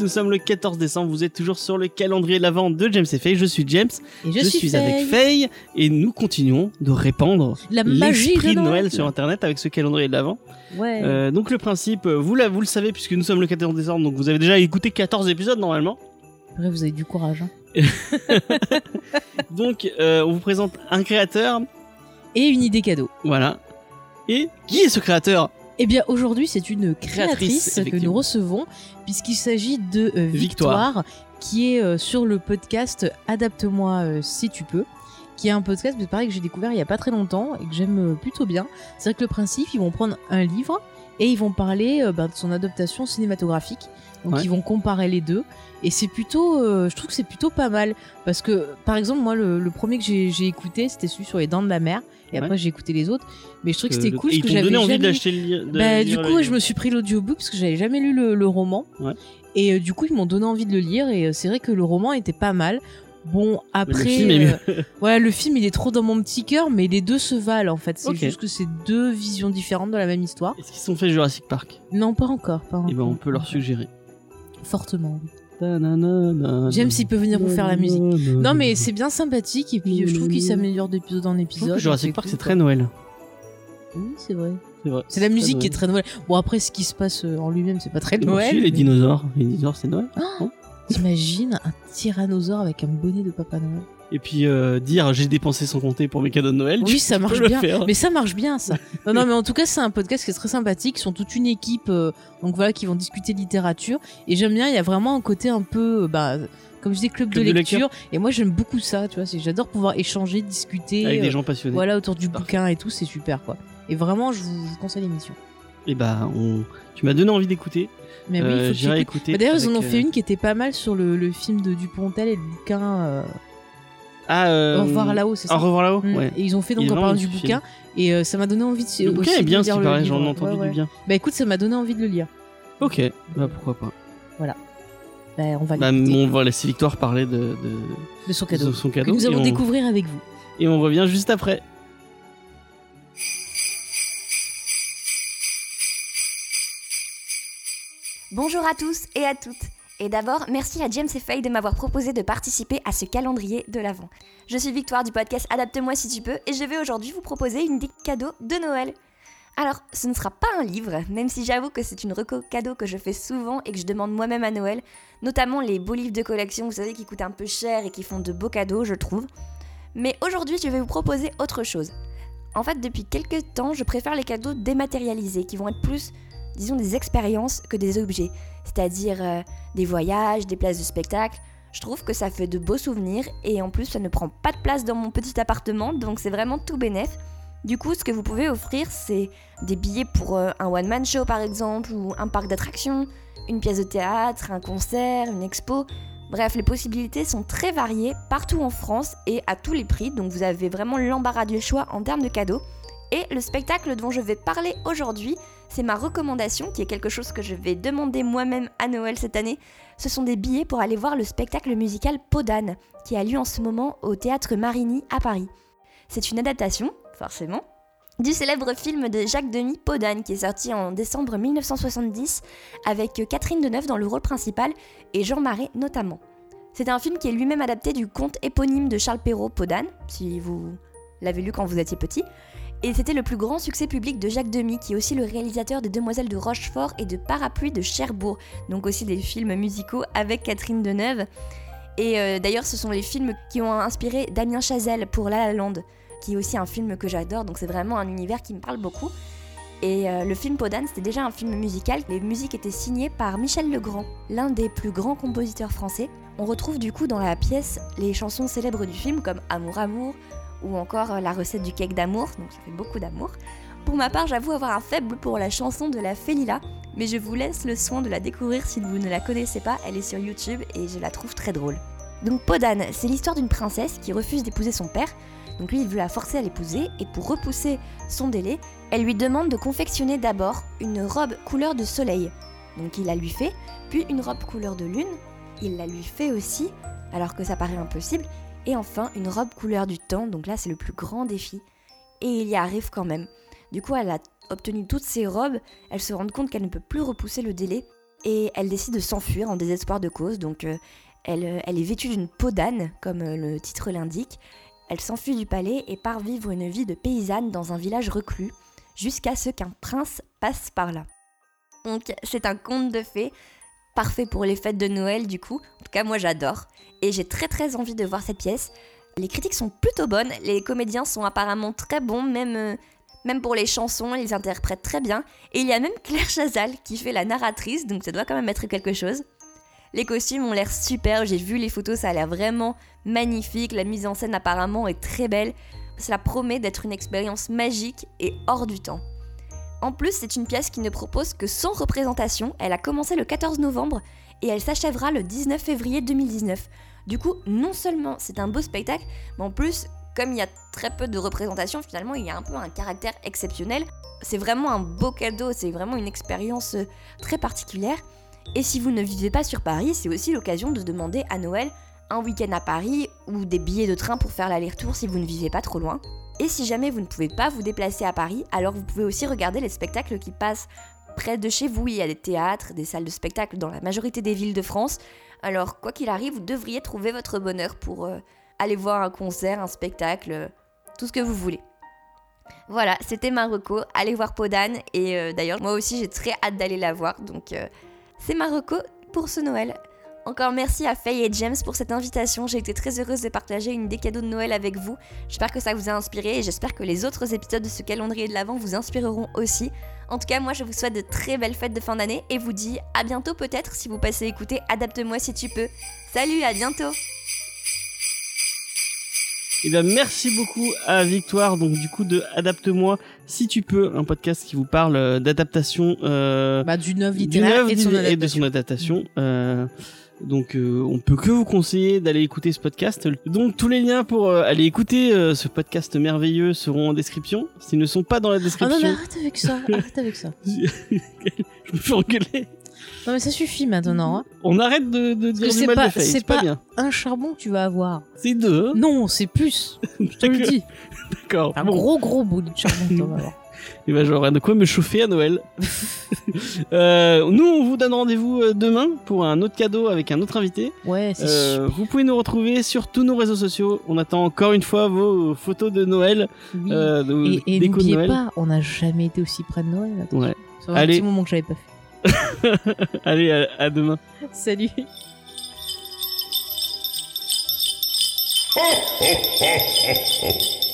nous sommes le 14 décembre, vous êtes toujours sur le calendrier de l'avant de James et Faye, je suis James, Et je, suis, avec Faye, et nous continuons de répandre La magie l'esprit de Noël. Noël sur internet avec ce calendrier de l'avant. Ouais. Euh, donc le principe, euh, vous, la- vous le savez puisque nous sommes le 14 décembre, donc vous avez déjà écouté 14 épisodes normalement. Après, vous avez du courage. hein. Donc euh, on vous présente un créateur, Et une idée cadeau. voilà. Et qui est ce créateur? Eh bien, aujourd'hui, c'est une créatrice, Créatrice, que nous recevons, puisqu'il s'agit de euh, Victoire. Victoire, qui est euh, sur le podcast Adapte-moi euh, si tu peux, qui est un podcast, mais pareil, que j'ai découvert il y a pas très longtemps et que j'aime euh, plutôt bien. C'est vrai que le principe, ils vont prendre un livre et ils vont parler euh, bah, de son adaptation cinématographique. Donc, Ouais. ils vont comparer les deux. Et c'est plutôt, euh, je trouve que c'est plutôt pas mal. Parce que, par exemple, moi, le, le premier que j'ai écouté, c'était celui sur les dents de la mer. Et après, j'ai écouté les autres. Mais je trouve que c'était cool parce que j'avais donné envie jamais- d'acheter le de bah, du coup, ouais, je me suis pris l'audiobook parce que j'avais jamais lu le, le roman. Et euh, du coup, ils m'ont donné envie de le lire. Et euh, c'est vrai que le roman était pas mal. Bon, après. le film est euh, voilà, le film, il est trop dans mon petit cœur, mais les deux se valent en fait. C'est juste que c'est deux visions différentes de la même histoire. Est-ce qu'ils sont fait Jurassic Park? Non, pas encore. Pas Eh ben on peut leur suggérer. Fortement. oui. J'aime J'aime s'il peut venir vous faire la musique. Non, mais c'est bien sympathique. Et puis, je trouve qu'il s'améliore d'épisode en épisode. Jurassic Park c'est cool, très Noël. Oui, c'est vrai. C'est la musique qui est très Noël. Bon, après, ce qui se passe euh, en lui-même, c'est pas très Noël. Les dinosaures. Les dinosaures c'est Noël. T'imagines un tyrannosaure avec un bonnet de Papa Noël Et puis euh, dire j'ai dépensé sans compter pour mes cadeaux de Noël. Oui, ça marche bien. faire. Mais ça marche bien, ça. Non, non, mais en tout cas, c'est un podcast qui est très sympathique. Ils sont toute une équipe, euh, donc voilà, qui vont discuter littérature. Et j'aime bien, il y a vraiment un côté un peu, euh, bah, comme je dis, club, Club de de lecture. Et moi, j'aime beaucoup ça, tu vois. J'adore pouvoir échanger, discuter. Avec des euh, gens passionnés. Voilà, autour du Parfait. bouquin et tout, c'est super, quoi. Et vraiment, je vous, je vous conseille l'émission. Et bah on... tu m'as donné envie d'écouter. Mais oui, Euh, que J'irai écouter. Bah, D'ailleurs, ils en ont fait euh, une qui était pas mal sur le, le film de Dupontel et le bouquin euh, Ah, euh... Au revoir là-haut, c'est ça Au revoir là-haut. Mm. Ouais. Et ils ont fait donc en parlant du bouquin. Et euh, ça m'a donné envie de Le bouquin est bien, le paraît. J'en ai entendu Ouais, du bien. Bah écoute, ça m'a donné envie de le lire. Ok. Bah pourquoi pas. Bah, on va Bah on va laisser Victoire parler de, de... de son cadeau. de son Que cadeau. nous et allons on- découvrir avec vous. Et on revient juste après. Bonjour à tous et à toutes. Et d'abord, merci à James et Faye de m'avoir proposé de participer à ce calendrier de l'Avent. Je suis Victoire du podcast Adapte-moi si tu peux et je vais aujourd'hui vous proposer une idée cadeau de Noël. Alors, ce ne sera pas un livre, même si j'avoue que c'est une reco cadeau que je fais souvent et que je demande moi-même à Noël, notamment les beaux livres de collection, vous savez, qui coûtent un peu cher et qui font de beaux cadeaux, je trouve. Mais aujourd'hui, je vais vous proposer autre chose. En fait, depuis quelques temps, je préfère les cadeaux dématérialisés, qui vont être plus, disons, des expériences que des objets. C'est-à-dire euh, des voyages, des places de spectacle. Je trouve que ça fait de beaux souvenirs et en plus, ça ne prend pas de place dans mon petit appartement, donc c'est vraiment tout bénef. Du coup, ce que vous pouvez offrir, c'est des billets pour euh, un one-man show par exemple, ou un parc d'attractions, une pièce de théâtre, un concert, une expo. Bref, les possibilités sont très variées partout en France et à tous les prix, donc vous avez vraiment l'embarras du choix en termes de cadeaux. Et le spectacle dont je vais parler aujourd'hui, c'est ma recommandation, qui est quelque chose que je vais demander moi-même à Noël cette année. Ce sont des billets pour aller voir le spectacle musical Podane, qui a lieu en ce moment au théâtre Marigny à Paris. C'est une adaptation, forcément, du célèbre film de Jacques Demy Podane, qui est sorti en décembre 1970, avec Catherine Deneuve dans le rôle principal et Jean Marais notamment. C'est un film qui est lui-même adapté du conte éponyme de Charles Perrault Podane, si vous l'avez lu quand vous étiez petit. Et c'était le plus grand succès public de Jacques Demy, qui est aussi le réalisateur des Demoiselles de Rochefort et de Parapluie de Cherbourg, donc aussi des films musicaux avec Catherine Deneuve. Et euh, d'ailleurs, ce sont les films qui ont inspiré Damien Chazelle pour La La Land, qui est aussi un film que j'adore, donc c'est vraiment un univers qui me parle beaucoup. Et euh, le film Podane, c'était déjà un film musical. Les musiques étaient signées par Michel Legrand, l'un des plus grands compositeurs français. On retrouve du coup dans la pièce les chansons célèbres du film comme Amour Amour ou encore euh, la recette du cake d'amour, donc ça fait beaucoup d'amour. Pour ma part, j'avoue avoir un faible pour la chanson de la Félila, mais je vous laisse le soin de la découvrir si vous ne la connaissez pas, elle est sur YouTube et je la trouve très drôle. Donc Podane, c'est l'histoire d'une princesse qui refuse d'épouser son père, donc lui il veut la forcer à l'épouser, et pour repousser son délai, elle lui demande de confectionner d'abord une robe couleur de soleil. Donc il la lui fait, puis une robe couleur de lune, il la lui fait aussi, alors que ça paraît impossible, et enfin une robe couleur du temps, donc là c'est le plus grand défi. Et il y arrive quand même. Du coup elle a obtenu toutes ces robes, elle se rend compte qu'elle ne peut plus repousser le délai, et elle décide de s'enfuir en désespoir de cause. Donc euh, elle, euh, elle est vêtue d'une peau d'âne, comme euh, le titre l'indique. Elle s'enfuit du palais et part vivre une vie de paysanne dans un village reclus, jusqu'à ce qu'un prince passe par là. Donc c'est un conte de fées, parfait pour les fêtes de Noël du coup. En tout cas moi j'adore. Et j'ai très très envie de voir cette pièce. Les critiques sont plutôt bonnes, les comédiens sont apparemment très bons, même, euh, même pour les chansons, ils interprètent très bien. Et il y a même Claire Chazal qui fait la narratrice, donc ça doit quand même être quelque chose. Les costumes ont l'air super, j'ai vu les photos, ça a l'air vraiment magnifique, la mise en scène apparemment est très belle. Cela promet d'être une expérience magique et hors du temps. En plus, c'est une pièce qui ne propose que 100 représentations, elle a commencé le 14 novembre et elle s'achèvera le 19 février 2019. Du coup, non seulement c'est un beau spectacle, mais en plus, comme il y a très peu de représentations, finalement, il y a un peu un caractère exceptionnel. C'est vraiment un beau cadeau, c'est vraiment une expérience euh, très particulière. Et si vous ne vivez pas sur Paris, c'est aussi l'occasion de demander à Noël un week-end à Paris ou des billets de train pour faire l'aller-retour si vous ne vivez pas trop loin. Et si jamais vous ne pouvez pas vous déplacer à Paris, alors vous pouvez aussi regarder les spectacles qui passent près de chez vous. Il y a des théâtres, des salles de spectacle dans la majorité des villes de France. Alors quoi qu'il arrive, vous devriez trouver votre bonheur pour euh, aller voir un concert, un spectacle, euh, tout ce que vous voulez. Voilà, c'était Marocco. Allez voir Podane. Et euh, d'ailleurs, moi aussi, j'ai très hâte d'aller la voir. Donc, c'est Marocco pour ce Noël. Encore merci à Faye et James pour cette invitation. J'ai été très heureuse de partager une des cadeaux de Noël avec vous. J'espère que ça vous a inspiré et j'espère que les autres épisodes de ce calendrier de l'Avent vous inspireront aussi. En tout cas, moi je vous souhaite de très belles fêtes de fin d'année et vous dis à bientôt peut-être si vous passez écouter Adapte-moi si tu peux. Salut, à bientôt Et bien merci beaucoup à Victoire donc du coup de Adapte-moi si tu peux un podcast qui vous parle euh, d'adaptation euh, Bah, d'une œuvre littéraire et de son et de adaptation. son adaptation. Euh, donc euh, on peut que vous conseiller d'aller écouter ce podcast. Donc tous les liens pour euh, aller écouter euh, ce podcast merveilleux seront en description. S'ils ne sont pas dans la Ah non, description, mais arrête avec ça, arrête avec ça. je me fais engueuler. Non, mais ça suffit maintenant. hein. On arrête de, de dire du mal pas- de Faye, c'est pas, pas- bien. Un charbon que tu vas avoir. C'est deux. hein Non, c'est plus. Je te le dis. D'accord. Un Bon. gros, gros bout de charbon que tu vas avoir. Et ben j'aurai de quoi me chauffer à Noël. Euh, nous on vous donne rendez-vous euh, demain pour un autre cadeau avec un autre invité. Ouais, c'est Euh, vous pouvez nous retrouver sur tous nos réseaux sociaux. On attend encore une fois vos photos de Noël, Oui. euh, de et et n'oubliez pas, on n'a jamais été aussi près de Noël. attention. Ouais. Fait un Allez. petit moment que j'avais pas fait. Allez, à, à demain. Salut. ho, ho, ho, ho.